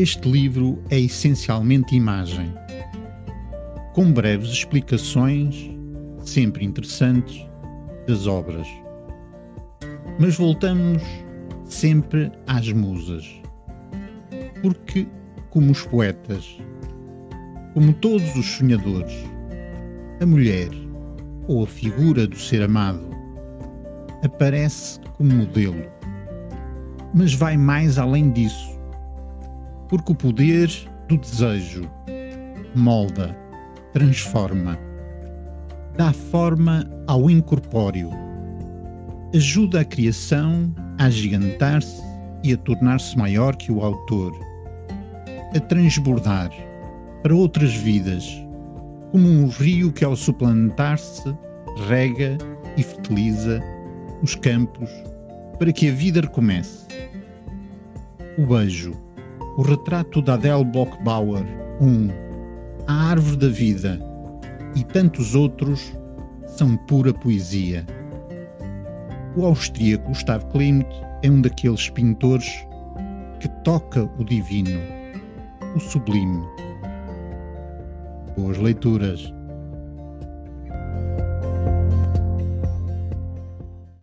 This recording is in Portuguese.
Este livro é essencialmente imagem, com breves explicações, sempre interessantes, das obras. Mas voltamos sempre às musas. Porque, como os poetas, como todos os sonhadores, a mulher, ou a figura do ser amado, aparece como modelo. Mas vai mais além disso, porque o poder do desejo molda, transforma, dá forma ao incorpóreo, ajuda a criação a agigantar-se e a tornar-se maior que o autor, a transbordar para outras vidas, como um rio que ao suplantar-se rega e fertiliza os campos para que a vida recomece. O beijo, o retrato da Adele Bockbauer, um, a árvore da vida e tantos outros são pura poesia. O austríaco Gustav Klimt é um daqueles pintores que toca o divino, o sublime. Boas leituras.